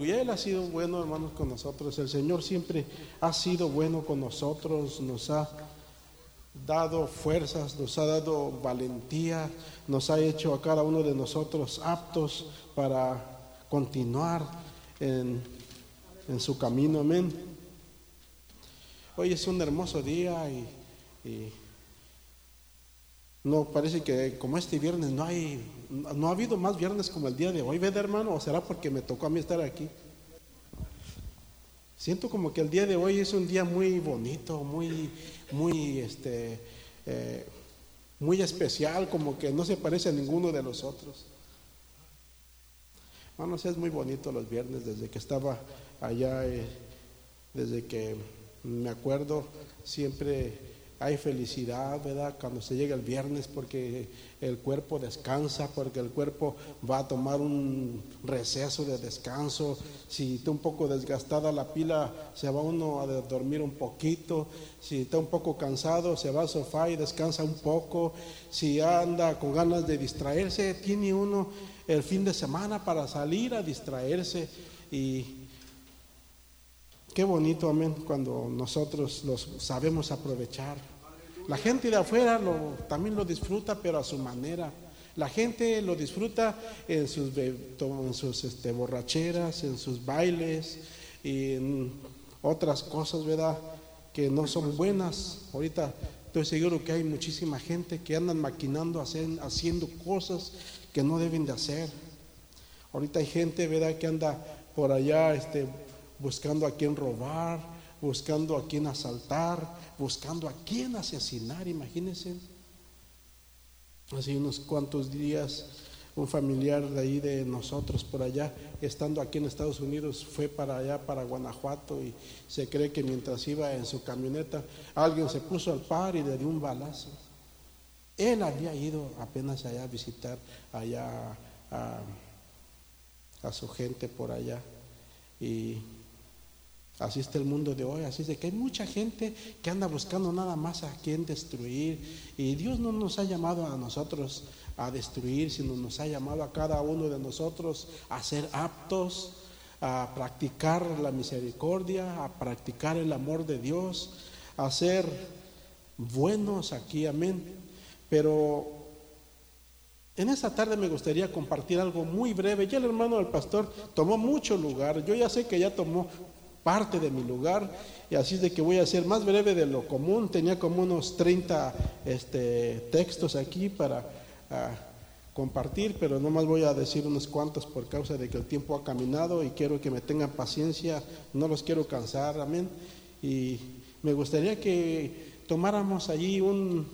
Y Él ha sido bueno, hermanos, con nosotros. El Señor siempre ha sido bueno con nosotros, nos ha dado fuerzas, nos ha dado valentía, nos ha hecho a cada uno de nosotros aptos para continuar en, su camino. Amén. Hoy es un hermoso día y, y no parece que como este viernes no hay no ha habido más viernes como el día de hoy, ¿verdad, hermano? ¿O será porque me tocó a mí estar aquí? Siento como que el día de hoy es un día muy bonito, muy, muy, este, eh, muy especial, como que no se parece a ninguno de los otros. Hermanos, es muy bonito los viernes, desde que estaba allá, eh, desde que me acuerdo, siempre hay felicidad, ¿verdad? Cuando se llega el viernes porque el cuerpo descansa, porque el cuerpo va a tomar un receso de descanso. Si está un poco desgastada la pila, se va uno a dormir un poquito. Si está un poco cansado, se va al sofá y descansa un poco. Si anda con ganas de distraerse, tiene uno el fin de semana para salir a distraerse y Qué bonito, amén, cuando nosotros los sabemos aprovechar. La gente de afuera también lo disfruta, pero a su manera. La gente lo disfruta en sus, en sus este, borracheras, en sus bailes y en otras cosas, ¿verdad? Que no son buenas. Ahorita estoy seguro que hay muchísima gente que andan maquinando, haciendo cosas que no deben de hacer. Ahorita hay gente, ¿verdad?, que anda por allá este, buscando a quien robar, buscando a quien asaltar, buscando a quien asesinar, imagínense. Hace unos cuantos días un familiar de ahí de nosotros por allá, estando aquí en Estados Unidos, fue para allá, para Guanajuato, y se cree que mientras iba en su camioneta, alguien se puso al par y le dio un balazo. Él había ido apenas allá a visitar allá a, a su gente por allá. Y Así está el mundo de hoy, así es de que hay mucha gente que anda buscando nada más a quien destruir. Y Dios no nos ha llamado a nosotros a destruir, sino nos ha llamado a cada uno de nosotros a ser aptos, a practicar la misericordia, a practicar el amor de Dios, a ser buenos aquí, amén. Pero en esta tarde me gustaría compartir algo muy breve. Ya el hermano del pastor tomó mucho lugar. Yo ya sé que ya tomó parte de mi lugar y así es de que voy a ser más breve de lo común. Tenía como unos 30 este, textos aquí para ah, compartir, pero nomás voy a decir unos cuantos por causa de que el tiempo ha caminado y quiero que me tengan paciencia, no los quiero cansar, amén. Y me gustaría que tomáramos allí un,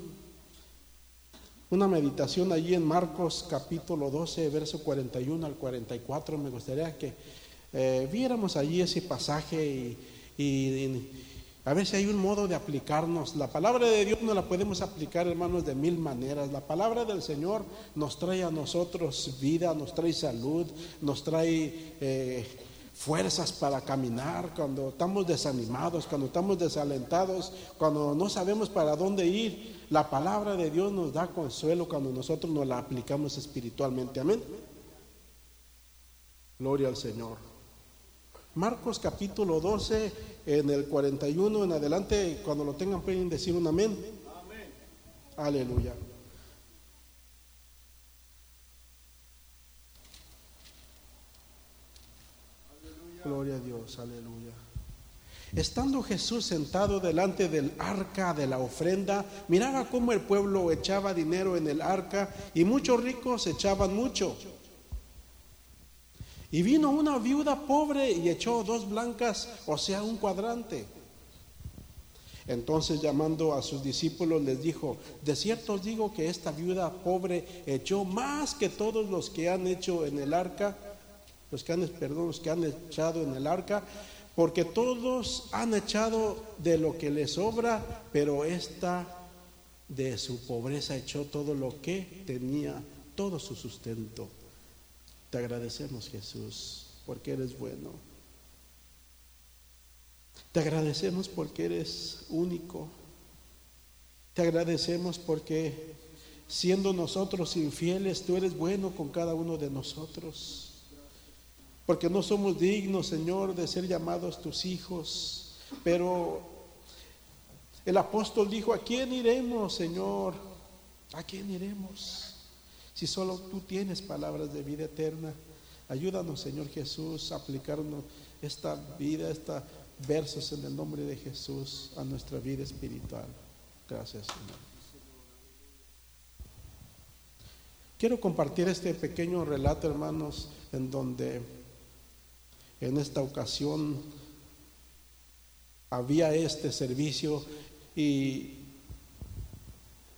una meditación allí en Marcos capítulo 12, verso 41 al 44. Me gustaría que eh, viéramos allí ese pasaje y, a ver si hay un modo de aplicarnos. La palabra de Dios no la podemos aplicar, hermanos, de mil maneras. La palabra del Señor nos trae a nosotros vida, nos trae salud, nos trae eh, fuerzas para caminar cuando estamos desanimados, cuando estamos desalentados, cuando no sabemos para dónde ir. La palabra de Dios nos da consuelo cuando nosotros nos la aplicamos espiritualmente. Amén. Gloria al Señor. Marcos capítulo 12, en el 41 en adelante, cuando lo tengan pueden decir un amén. amén. Aleluya. Gloria a Dios, aleluya. Estando Jesús sentado delante del arca de la ofrenda, miraba cómo el pueblo echaba dinero en el arca y muchos ricos echaban mucho. Y vino una viuda pobre y echó dos blancas, o sea, un cuadrante. Entonces llamando a sus discípulos les dijo, de cierto os digo que esta viuda pobre echó más que todos los que han hecho en el arca, los que han, perdón, los que han echado en el arca, porque todos han echado de lo que les sobra, pero esta de su pobreza echó todo lo que tenía, todo su sustento. Te agradecemos Jesús porque eres bueno. Te agradecemos porque eres único. Te agradecemos porque siendo nosotros infieles, tú eres bueno con cada uno de nosotros. porque no somos dignos, Señor, de ser llamados tus hijos. Pero el apóstol dijo, ¿a quién iremos, Señor? ¿A quién iremos? Si solo tú tienes palabras de vida eterna. Ayúdanos, Señor Jesús, a aplicarnos esta vida, estos versos en el nombre de Jesús a nuestra vida espiritual. Gracias, Señor. Quiero compartir este pequeño relato, hermanos, en donde en esta ocasión había este servicio y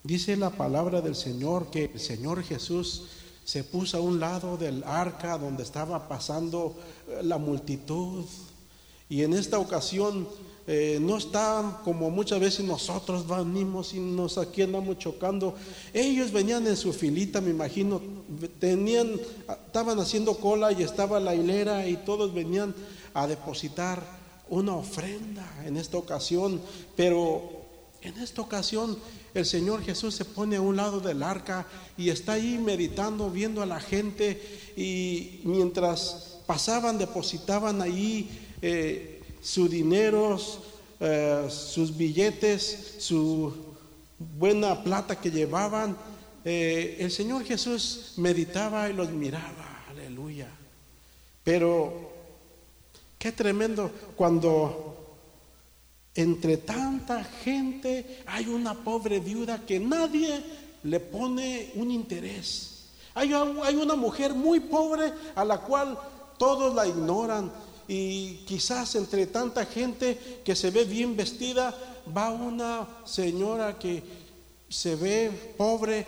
dice la palabra del Señor que el Señor Jesús se puso a un lado del arca donde estaba pasando la multitud y en esta ocasión eh, no está como muchas veces nosotros venimos y nos aquí andamos chocando. Ellos venían en su filita, me imagino, tenían, estaban haciendo cola y estaba la hilera y todos venían a depositar una ofrenda en esta ocasión, pero en esta ocasión el Señor Jesús se pone a un lado del arca y está ahí meditando, viendo a la gente y mientras pasaban, depositaban ahí eh, su dinero, eh, sus billetes, su buena plata que llevaban. Eh, el Señor Jesús meditaba y los miraba, aleluya. Pero qué tremendo cuando entre tanta gente hay una pobre viuda que nadie le pone un interés. Hay, hay una mujer muy pobre a la cual todos la ignoran, y quizás entre tanta gente que se ve bien vestida, va una señora que se ve pobre,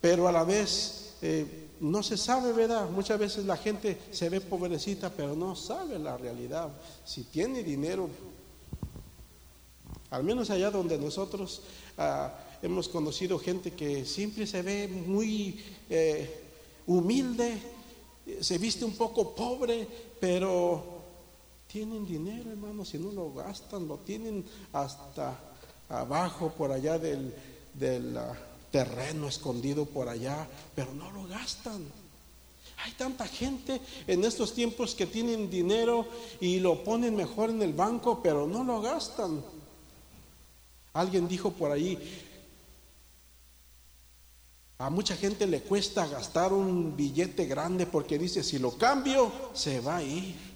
pero a la vez eh, no se sabe, ¿verdad? Muchas veces la gente se ve pobrecita, pero no sabe la realidad. Si tiene dinero, al menos allá donde nosotros ah, hemos conocido gente que siempre se ve muy eh, humilde, se viste un poco pobre, pero tienen dinero, hermanos, si no lo gastan, lo tienen hasta abajo, por allá del, ah, terreno escondido por allá, pero no lo gastan. Hay tanta gente en estos tiempos que tienen dinero y lo ponen mejor en el banco, pero no lo gastan. Alguien dijo por ahí, a mucha gente le cuesta gastar un billete grande porque dice, si lo cambio, se va a ir.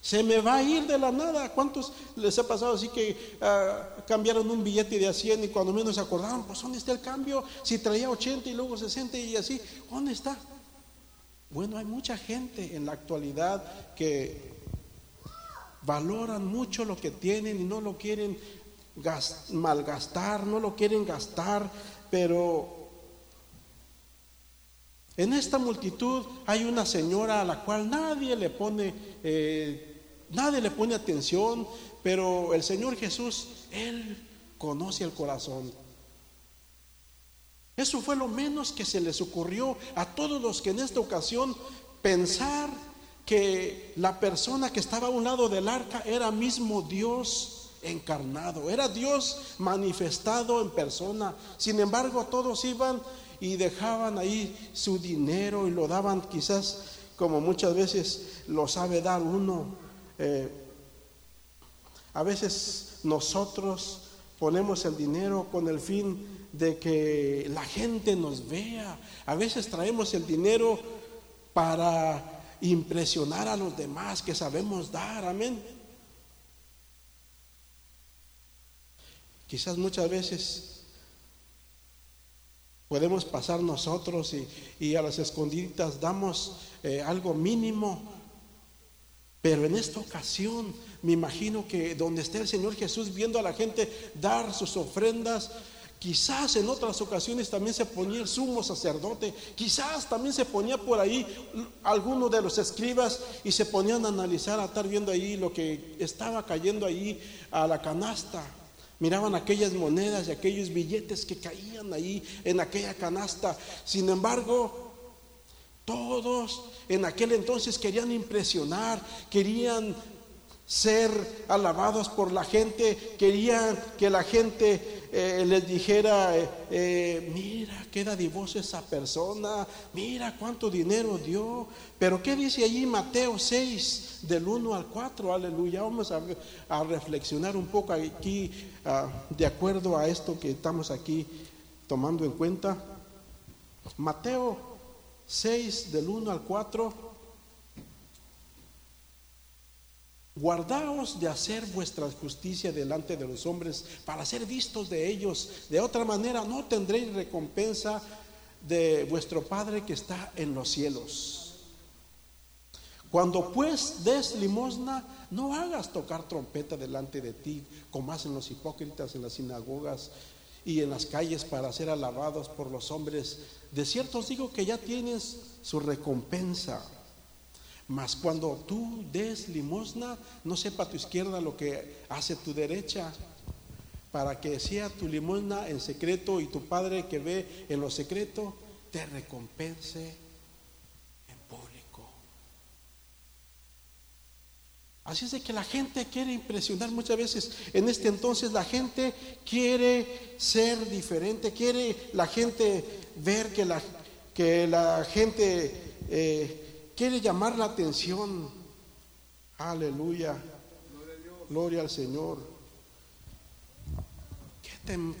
Se me va a ir de la nada. ¿Cuántos les ha pasado así que ah, cambiaron un billete de a 100 y cuando menos se acordaron, pues ¿dónde está el cambio? Si traía 80 y luego 60 y así, ¿dónde está? Bueno, hay mucha gente en la actualidad que valoran mucho lo que tienen y no lo quieren malgastar, no lo quieren gastar pero en esta multitud hay una señora a la cual nadie le pone, eh, nadie le pone atención, pero el Señor Jesús, Él conoce el corazón. Eso fue lo menos que se les ocurrió a todos los que en esta ocasión pensar que la persona que estaba a un lado del arca era mismo Dios encarnado, era Dios manifestado en persona. Sin embargo, todos iban y dejaban ahí su dinero y lo daban quizás como muchas veces lo sabe dar uno. Eh, a veces nosotros ponemos el dinero con el fin de que la gente nos vea. A veces traemos el dinero para impresionar a los demás que sabemos dar. Amén. Quizás muchas veces podemos pasar nosotros y, a las escondidas damos eh, algo mínimo, pero en esta ocasión me imagino que donde esté el Señor Jesús viendo a la gente dar sus ofrendas, Quizás en otras ocasiones también se ponía el sumo sacerdote, quizás también se ponía por ahí alguno de los escribas y se ponían a analizar, a estar viendo ahí lo que estaba cayendo ahí a la canasta. Miraban aquellas monedas y aquellos billetes que caían ahí en aquella canasta. Sin embargo, todos en aquel entonces querían impresionar, querían ser alabados por la gente, querían que la gente eh, les dijera, eh, eh, mira qué dadivoso esa persona, mira cuánto dinero dio. Pero ¿qué dice allí Mateo 6, del 1 al 4? Aleluya. Vamos a, a reflexionar un poco aquí ah, de acuerdo a esto que estamos aquí tomando en cuenta. Mateo 6, del 1 al 4 Guardaos de hacer vuestra justicia delante de los hombres para ser vistos de ellos. De otra manera no tendréis recompensa de vuestro Padre que está en los cielos. Cuando pues des limosna, no hagas tocar trompeta delante de ti, como hacen los hipócritas en las sinagogas y en las calles para ser alabados por los hombres. De cierto os digo que ya tienes su recompensa. Mas cuando tú des limosna, no sepa tu izquierda lo que hace tu derecha, para que sea tu limosna en secreto y tu Padre que ve en lo secreto te recompense en público. Así es de que la gente quiere impresionar muchas veces. En este entonces la gente quiere ser diferente, quiere la gente ver que la, que la gente... Eh, quiere llamar la atención. Aleluya. Gloria al Señor.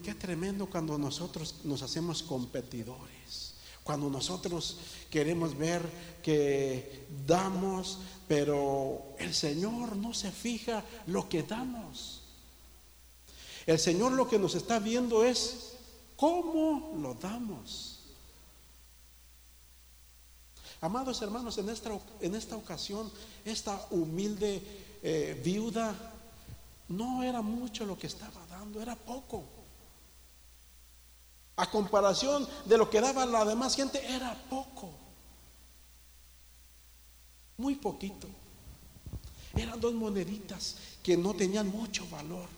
Qué, tremendo cuando nosotros nos hacemos competidores. Cuando nosotros queremos ver que damos, pero el Señor no se fija lo que damos. El Señor lo que nos está viendo es cómo lo damos. Amados hermanos, en esta, en esta ocasión, esta humilde eh, viuda no era mucho lo que estaba dando, era poco. A comparación de lo que daba la demás gente, era poco. Muy poquito. Eran dos moneditas que no tenían mucho valor.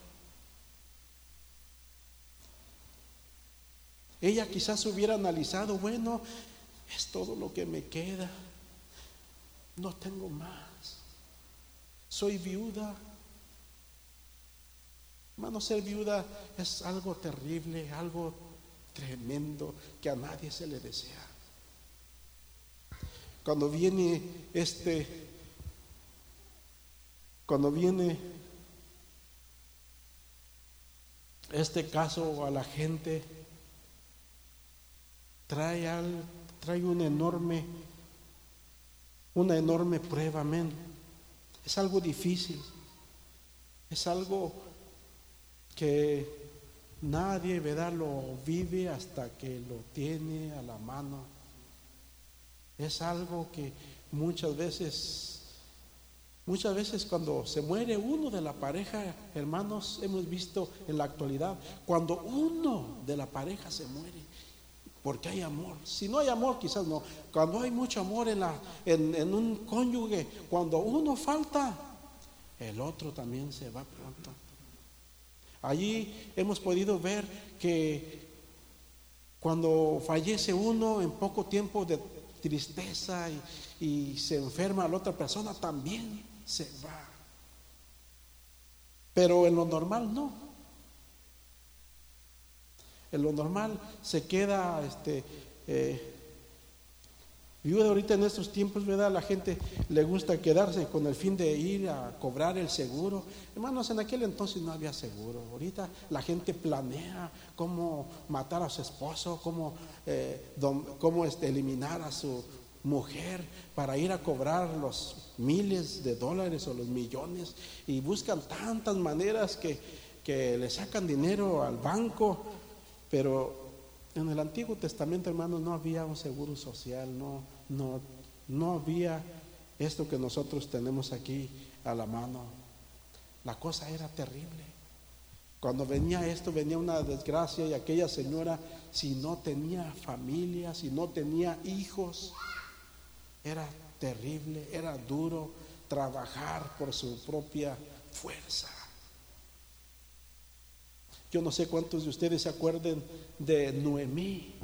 Ella quizás hubiera analizado, bueno, es todo lo que me queda. No tengo más. Soy viuda. Hermano, ser viuda es algo terrible, algo tremendo que a nadie se le desea. Cuando viene este, cuando viene este caso a la gente, trae al trae una enorme, una enorme prueba, amén. Es algo difícil, es algo que nadie, ¿verdad?, lo vive hasta que lo tiene a la mano. Es algo que muchas veces, muchas veces cuando se muere uno de la pareja, hermanos, hemos visto en la actualidad, cuando uno de la pareja se muere, porque hay amor. Si no hay amor, quizás no. Cuando hay mucho amor en, la, en, un cónyuge, cuando uno falta, el otro también se va pronto. Allí hemos podido ver que cuando fallece uno en poco tiempo de tristeza y, y se enferma la otra persona, también se va. Pero en lo normal no. En lo normal se queda, este, eh, viuda ahorita en estos tiempos, ¿verdad? La gente le gusta quedarse con el fin de ir a cobrar el seguro. Hermanos, en aquel entonces no había seguro. Ahorita la gente planea cómo matar a su esposo, cómo, eh, cómo este, eliminar a su mujer para ir a cobrar los miles de dólares o los millones y buscan tantas maneras que, que le sacan dinero al banco pero en el Antiguo Testamento, hermanos, no había un seguro social, no, no, no había esto que nosotros tenemos aquí a la mano. La cosa era terrible. Cuando venía esto, venía una desgracia y aquella señora, si no tenía familia, si no tenía hijos, era terrible, era duro trabajar por su propia fuerza. Yo no sé cuántos de ustedes se acuerden de Noemí.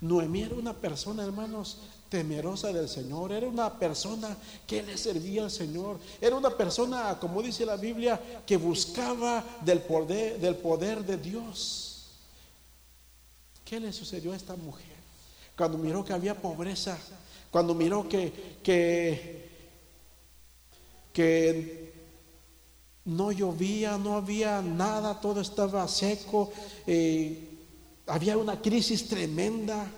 Noemí era una persona, hermanos, temerosa del Señor, era una persona que le servía al Señor, era una persona, como dice la Biblia, que buscaba del poder, del poder de Dios. ¿Qué le sucedió a esta mujer? Cuando miró que había pobreza, cuando miró que, que, que no llovía, no había nada, todo estaba seco, eh, había una crisis tremenda.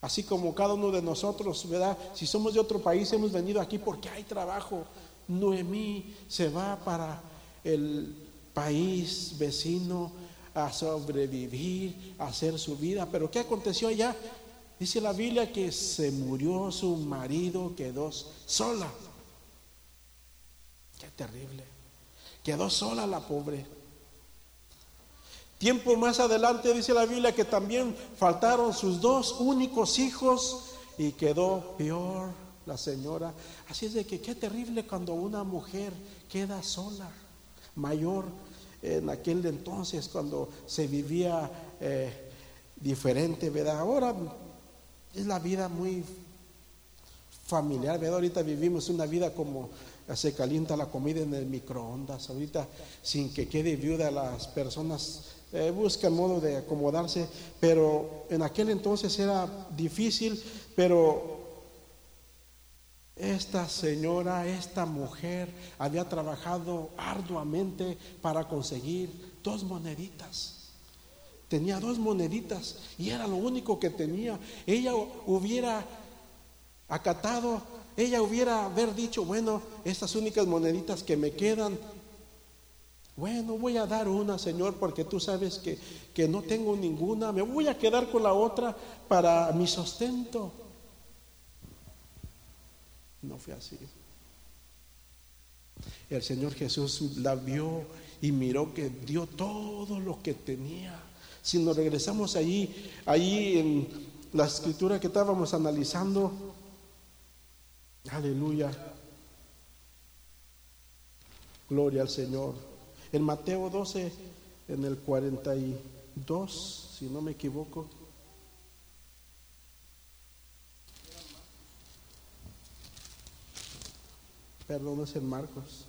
Así como cada uno de nosotros, ¿verdad? Si somos de otro país, hemos venido aquí porque hay trabajo. Noemí se va para el país vecino a sobrevivir, a hacer su vida. Pero ¿qué aconteció allá? Dice la Biblia que se murió su marido, quedó sola. Qué terrible. Quedó sola la pobre. Tiempo más adelante dice la Biblia que también faltaron sus dos únicos hijos y quedó peor la señora. Así es de que qué terrible cuando una mujer queda sola, mayor en aquel entonces cuando se vivía eh, diferente, ¿verdad? Ahora es la vida muy familiar, ¿verdad? Ahorita vivimos una vida como se calienta la comida en el microondas, ahorita sin que quede viuda las personas eh, buscan modo de acomodarse, pero en aquel entonces era difícil, pero esta señora, esta mujer había trabajado arduamente para conseguir dos moneditas. Tenía dos moneditas y era lo único que tenía. Ella hubiera acatado, ella hubiera haber dicho, bueno, estas únicas moneditas que me quedan, bueno, voy a dar una, Señor, porque tú sabes que, que no tengo ninguna. Me voy a quedar con la otra para mi sostento. No fue así. El Señor Jesús la vio y miró que dio todo lo que tenía. Si nos regresamos allí, allí en la escritura que estábamos analizando, aleluya, gloria al Señor. En Mateo 12, en el 42, si no me equivoco. Perdón, es en Marcos.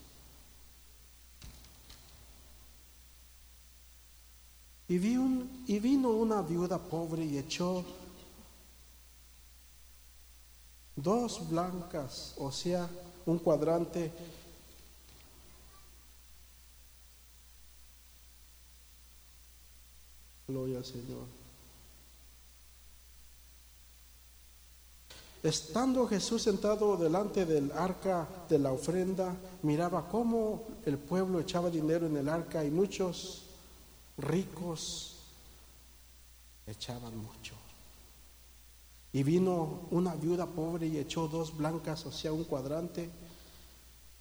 Y, vi un, y vino una viuda pobre y echó dos blancas, o sea, un cuadrante Gloria al Señor. Estando Jesús sentado delante del arca de la ofrenda, miraba cómo el pueblo echaba dinero en el arca y muchos ricos echaban mucho. Y vino una viuda pobre y echó dos blancas, o sea, un cuadrante.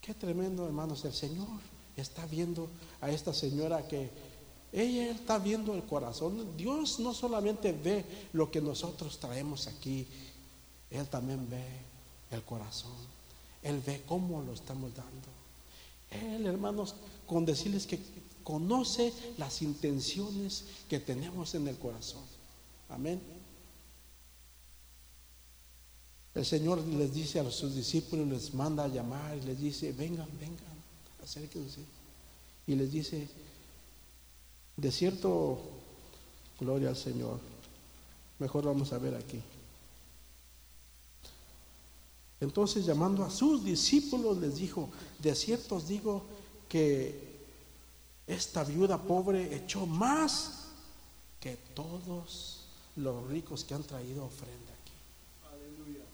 Qué tremendo, hermanos. El Señor está viendo a esta señora que ella está viendo el corazón. Dios no solamente ve lo que nosotros traemos aquí, Él también ve el corazón. Él ve cómo lo estamos dando. Él, hermanos, con decirles que conoce las intenciones que tenemos en el corazón. Amén. El Señor les dice a sus discípulos, les manda a llamar y les dice, vengan, vengan, acérquense. Y les dice, de cierto, gloria al Señor. Mejor vamos a ver aquí. Entonces llamando a sus discípulos les dijo, de cierto os digo que esta viuda pobre echó más que todos los ricos que han traído ofrenda aquí. Aleluya.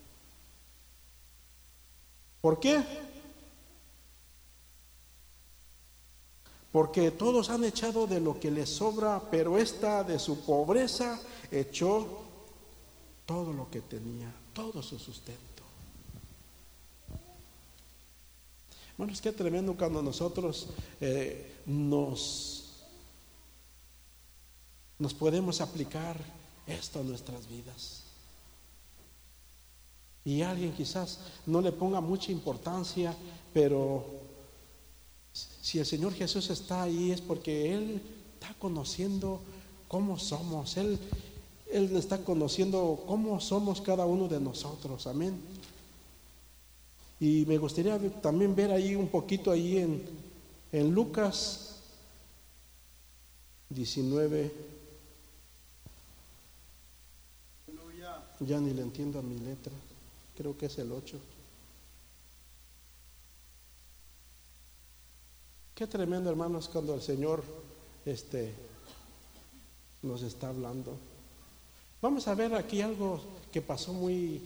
¿Por qué? porque todos han echado de lo que les sobra, pero esta de su pobreza echó todo lo que tenía, todo su sustento. Bueno, es que tremendo cuando nosotros eh, nos, nos podemos aplicar esto a nuestras vidas. Y alguien quizás no le ponga mucha importancia, pero si el Señor Jesús está ahí es porque Él está conociendo cómo somos. Él, Él está conociendo cómo somos cada uno de nosotros. Amén. Y me gustaría también ver ahí un poquito ahí en, en Lucas 19. Ya ni le entiendo a mi letra. Creo que es el 8. Qué tremendo, hermanos, cuando el Señor este, nos está hablando. Vamos a ver aquí algo que pasó muy,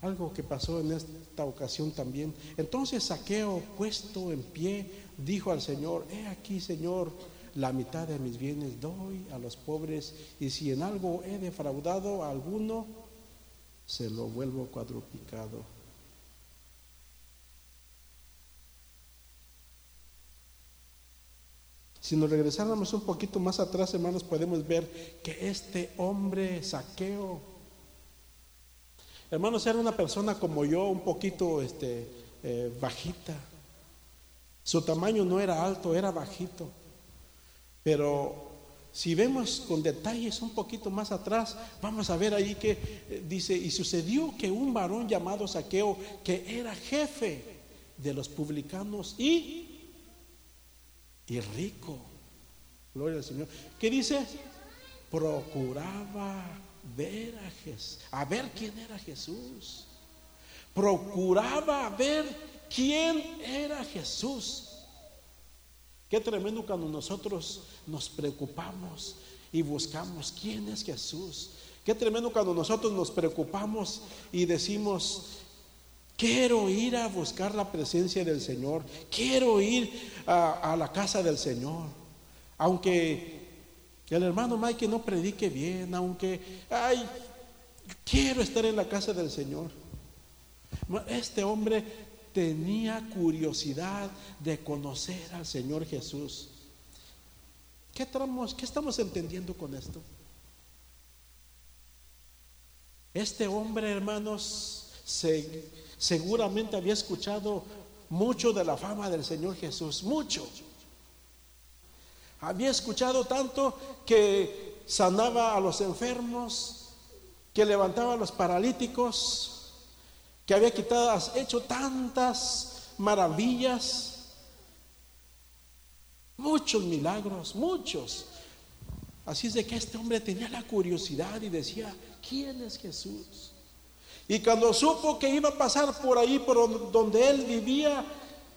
algo que pasó en esta ocasión también. Entonces Saqueo, puesto en pie, dijo al Señor, he aquí, Señor, la mitad de mis bienes doy a los pobres, y si en algo he defraudado a alguno, se lo vuelvo cuadruplicado. Si nos regresáramos un poquito más atrás, hermanos, podemos ver que este hombre saqueo, hermanos, era una persona como yo, un poquito este, eh, bajita. Su tamaño no era alto, era bajito. Pero si vemos con detalles un poquito más atrás, vamos a ver ahí que eh, dice, y sucedió que un varón llamado Saqueo, que era jefe de los publicanos y y rico. Gloria al Señor. ¿Qué dice? Procuraba ver a Jesús, a ver quién era Jesús. Procuraba ver quién era Jesús. Qué tremendo cuando nosotros nos preocupamos y buscamos quién es Jesús. Qué tremendo cuando nosotros nos preocupamos y decimos, Quiero ir a buscar la presencia del Señor. Quiero ir a, la casa del Señor. Aunque el hermano Mike no predique bien, aunque, ay, quiero estar en la casa del Señor. Este hombre tenía curiosidad de conocer al Señor Jesús. ¿Qué, ¿Qué estamos entendiendo con esto? Este hombre, hermanos, se seguramente había escuchado mucho de la fama del Señor Jesús, mucho. Había escuchado tanto que sanaba a los enfermos, que levantaba a los paralíticos, que había quitado, hecho tantas maravillas, muchos milagros, muchos. Así es de que este hombre tenía la curiosidad y decía, ¿quién es Jesús? Y cuando supo que iba a pasar por ahí, por donde él vivía,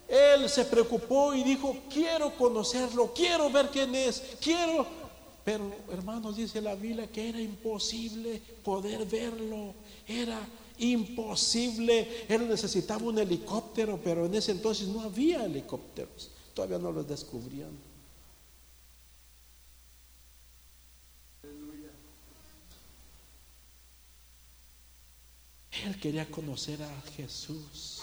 él se preocupó y dijo, quiero conocerlo, quiero ver quién es, quiero... Pero hermanos, dice la Biblia que era imposible poder verlo, era imposible. Él necesitaba un helicóptero, pero en ese entonces no había helicópteros, todavía no los descubrían. Él quería conocer a Jesús.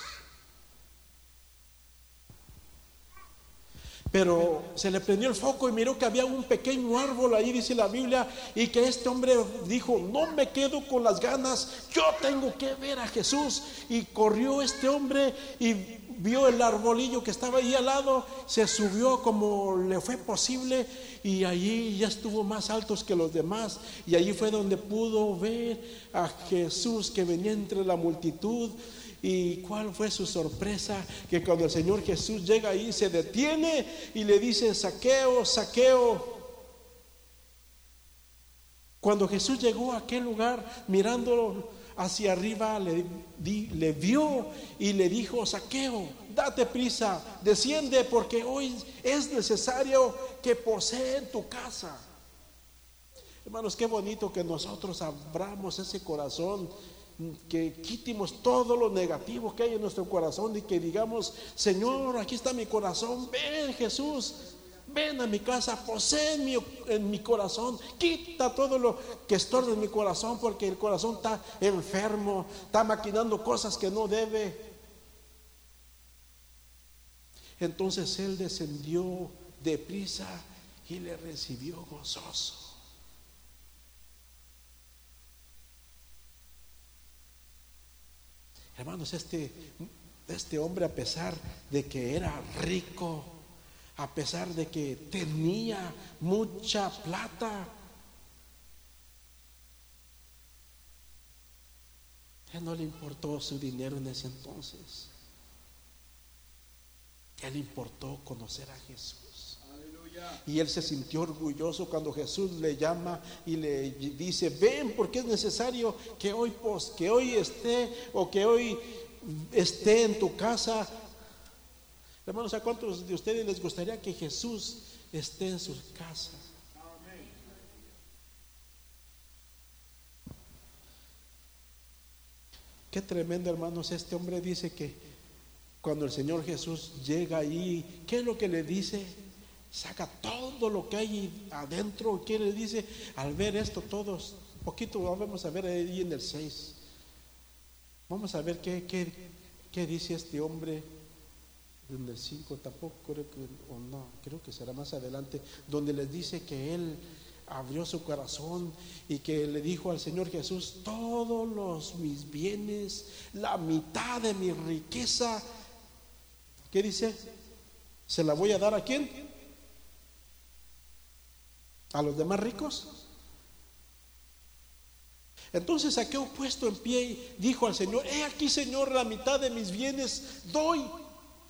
Pero se le prendió el foco y miró que había un pequeño árbol ahí, dice la Biblia, y que este hombre dijo, no me quedo con las ganas, yo tengo que ver a Jesús. Y corrió este hombre y vio el arbolillo que estaba ahí al lado, se subió como le fue posible y allí ya estuvo más altos que los demás y allí fue donde pudo ver a Jesús que venía entre la multitud. ¿Y cuál fue su sorpresa? Que cuando el Señor Jesús llega ahí, se detiene y le dice, saqueo, saqueo. Cuando Jesús llegó a aquel lugar, mirándolo hacia arriba, le, le vio y le dijo, saqueo, date prisa, desciende porque hoy es necesario que poseen tu casa. Hermanos, qué bonito que nosotros abramos ese corazón, que quitemos todo lo negativo que hay en nuestro corazón y que digamos, Señor, aquí está mi corazón, ven Jesús, ven a mi casa, posee en mi, en mi corazón, quita todo lo que estorbe en mi corazón porque el corazón está enfermo, está maquinando cosas que no debe. Entonces él descendió deprisa y le recibió gozoso. Hermanos, este, este hombre, a pesar de que era rico, a pesar de que tenía mucha plata, él no le importó su dinero en ese entonces. A él le importó conocer a Jesús. Y él se sintió orgulloso cuando Jesús le llama y le dice, ven porque es necesario que hoy, que hoy esté o que hoy esté en tu casa. Hermanos, ¿a cuántos de ustedes les gustaría que Jesús esté en su casa? Qué tremendo, hermanos. Este hombre dice que cuando el Señor Jesús llega ahí, ¿qué es lo que le dice? Saca todo lo que hay adentro. ¿Qué le dice? Al ver esto, todos, poquito vamos a ver ahí en el 6. Vamos a ver qué, qué, qué dice este hombre en el 5 tampoco creo que, o no, creo que será más adelante, donde les dice que él abrió su corazón y que le dijo al Señor Jesús, todos los mis bienes, la mitad de mi riqueza, ¿qué dice? ¿Se la voy a dar a quién? ¿A los demás ricos? Entonces aquel puesto en pie y dijo al Señor, he aquí Señor, la mitad de mis bienes doy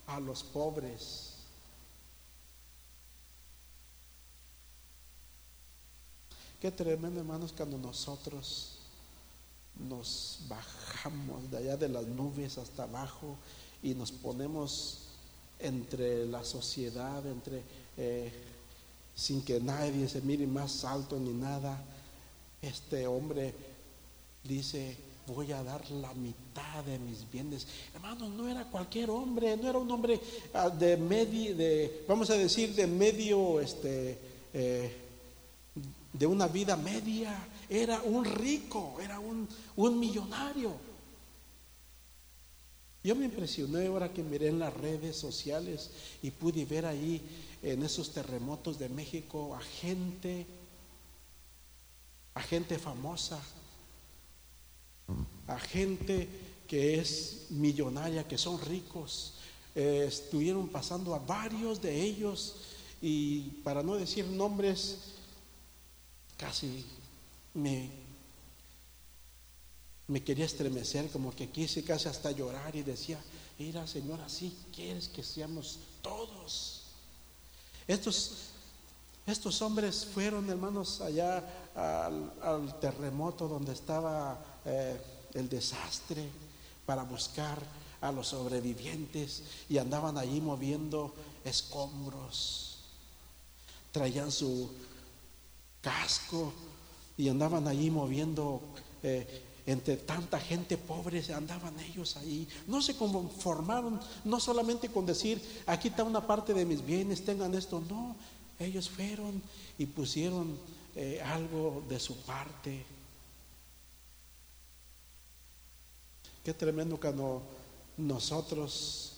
a los pobres. Qué tremendo, hermanos, cuando nosotros nos bajamos de allá de las nubes hasta abajo y nos ponemos entre la sociedad, entre eh, sin que nadie se mire más alto ni nada. Este hombre dice, voy a dar la mitad de mis bienes. Hermanos, no era cualquier hombre, no era un hombre ah, de medio, de, vamos a decir, de medio, este, eh, de una vida media, era un rico, era un, un millonario. Yo me impresioné ahora que miré en las redes sociales y pude ver ahí en esos terremotos de México a gente, a gente famosa, a gente que es millonaria, que son ricos. Eh, estuvieron pasando a varios de ellos y para no decir nombres, casi me, me quería estremecer, como que quise casi hasta llorar y decía, mira Señor, así quieres que seamos todos. Estos, estos hombres fueron, hermanos, allá al, terremoto donde estaba eh, el desastre para buscar a los sobrevivientes y andaban allí moviendo escombros. Traían su, casco y andaban allí moviendo eh, entre tanta gente pobre, andaban ellos ahí. No se conformaron, no solamente con decir, aquí está una parte de mis bienes, tengan esto, no, ellos fueron y pusieron eh, algo de su parte. Qué tremendo cuando nosotros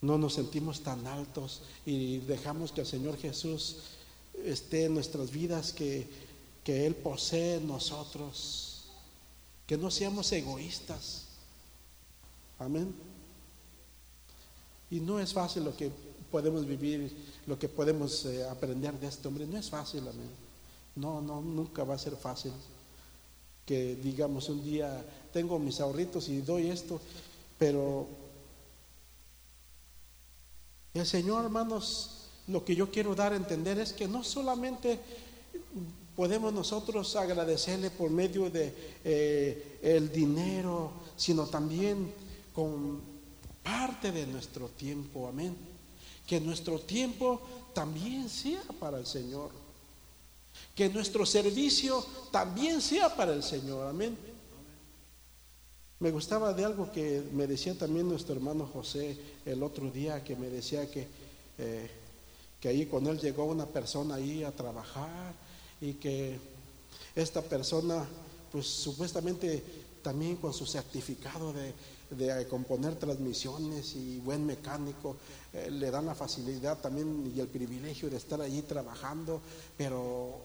no nos sentimos tan altos y dejamos que el Señor Jesús esté en nuestras vidas, que, que Él posee en nosotros, que no seamos egoístas. Amén. Y no es fácil lo que podemos vivir, lo que podemos eh, aprender de este hombre, no es fácil, amén. No, no, nunca va a ser fácil. Que digamos un día, tengo mis ahorritos y doy esto, pero el Señor, hermanos, lo que yo quiero dar a entender es que no solamente podemos nosotros agradecerle por medio de eh, el dinero, sino también con parte de nuestro tiempo, amén. Que nuestro tiempo también sea para el Señor. Que nuestro servicio también sea para el Señor, amén. Me gustaba de algo que me decía también nuestro hermano José el otro día, que me decía que, eh, que ahí con él llegó una persona ahí a trabajar y que esta persona, pues supuestamente también con su certificado de, componer transmisiones y buen mecánico, eh, le dan la facilidad también y el privilegio de estar allí trabajando, pero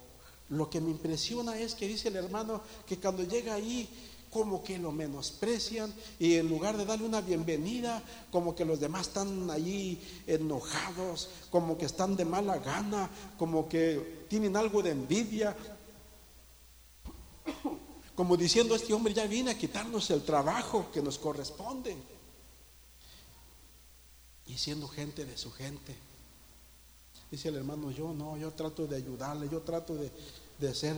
lo que me impresiona es que dice el hermano que cuando llega ahí como que lo menosprecian y en lugar de darle una bienvenida, como que los demás están allí enojados, como que están de mala gana, como que tienen algo de envidia. Como diciendo, este hombre ya viene a quitarnos el trabajo que nos corresponde. Y siendo gente de su gente. Dice el hermano, yo no, yo trato de ayudarle, yo trato de, de ser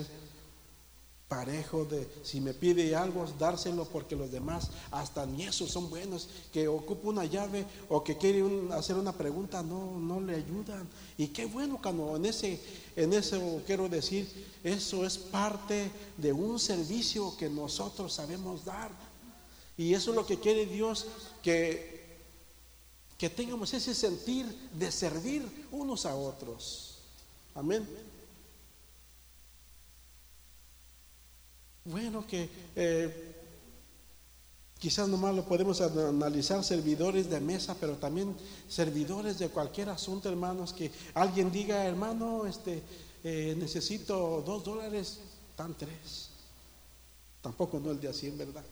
parejo de si me pide algo, dárselo porque los demás hasta ni esos son buenos, que ocupa una llave o que quiere hacer una pregunta, no, no le ayudan. Y qué bueno cuando en ese, en eso quiero decir, eso es parte de un servicio que nosotros sabemos dar. Y eso es lo que quiere Dios, que, que tengamos ese sentir de servir unos a otros. Amén. Bueno, que eh, quizás nomás lo podemos analizar servidores de mesa, pero también servidores de cualquier asunto, hermanos, que alguien diga, hermano, este, eh, necesito dos dólares, tan tres. Tampoco no el de así, ¿verdad?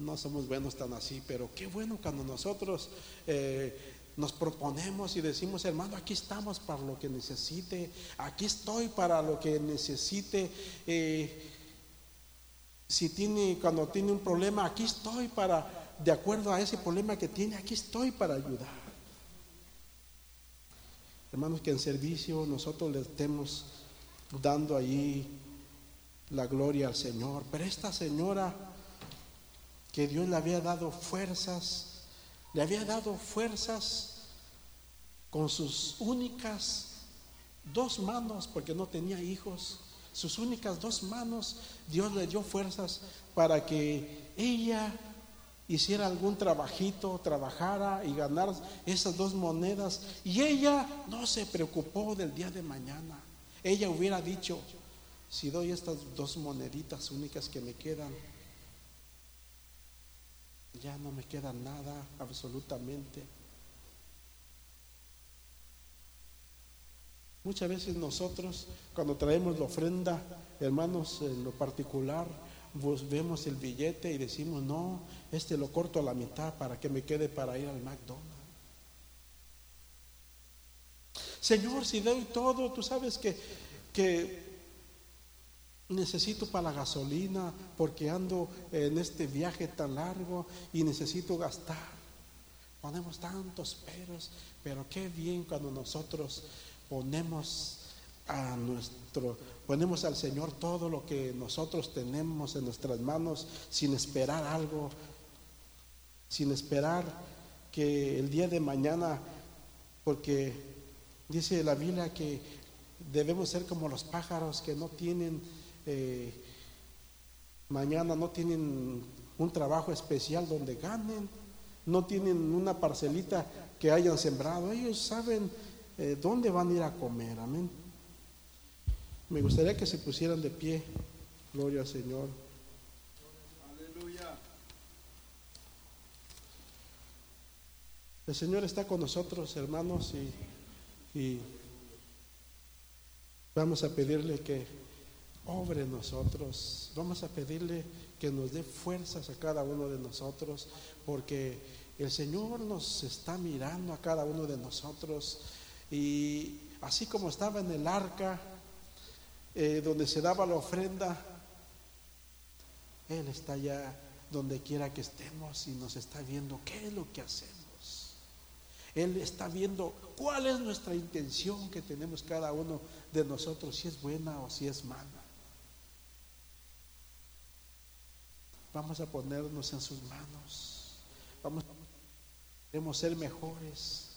No somos buenos tan así, pero qué bueno cuando nosotros eh, nos proponemos y decimos, hermano, aquí estamos para lo que necesite, aquí estoy para lo que necesite. Eh, si tiene, cuando tiene un problema, aquí estoy para, de acuerdo a ese problema que tiene, aquí estoy para ayudar. Hermanos, que en servicio nosotros le estemos dando ahí la gloria al Señor. Pero esta señora que Dios le había dado fuerzas, le había dado fuerzas con sus únicas dos manos, porque no tenía hijos, sus únicas dos manos, Dios le dio fuerzas para que ella hiciera algún trabajito, trabajara y ganara esas dos monedas. Y ella no se preocupó del día de mañana. Ella hubiera dicho, si doy estas dos moneditas únicas que me quedan, ya no me queda nada absolutamente. Muchas veces nosotros, cuando traemos la ofrenda, hermanos, en lo particular, vos vemos el billete y decimos, no, este lo corto a la mitad para que me quede para ir al McDonald's. Señor, si doy todo, tú sabes que, que necesito para la gasolina porque ando en este viaje tan largo y necesito gastar. Ponemos tantos peros, pero qué bien cuando nosotros ponemos a nuestro ponemos al Señor todo lo que nosotros tenemos en nuestras manos sin esperar algo, sin esperar que el día de mañana porque dice la Biblia que debemos ser como los pájaros que no tienen eh, mañana no tienen un trabajo especial donde ganen, no tienen una parcelita que hayan sembrado. Ellos saben eh, dónde van a ir a comer. Amén. Me gustaría que se pusieran de pie. Gloria al Señor. Aleluya. El Señor está con nosotros, hermanos, y vamos a pedirle que obre nosotros. Vamos a pedirle que nos dé fuerzas a cada uno de nosotros, porque el Señor nos está mirando a cada uno de nosotros. Y así como estaba en el arca, eh, donde se daba la ofrenda, Él está allá donde quiera que estemos y nos está viendo qué es lo que hacemos. Él está viendo cuál es nuestra intención que tenemos cada uno de nosotros, si es buena o si es mala. Vamos a ponernos en sus manos. Vamos, queremos ser mejores.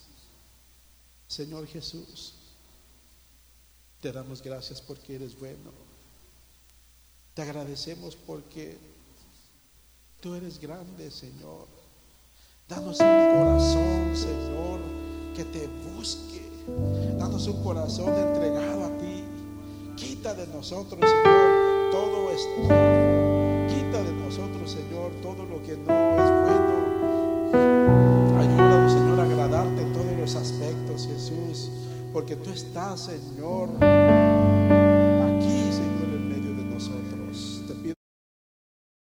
Señor Jesús, te damos gracias porque eres bueno. Te agradecemos porque tú eres grande, Señor. Danos un corazón, Señor, que te busque. Danos un corazón entregado a ti. Quita de nosotros, Señor, todo esto nosotros, Señor, todo lo que no es bueno. Ayúdanos, Señor, a agradarte en todos los aspectos, Jesús, porque tú estás, Señor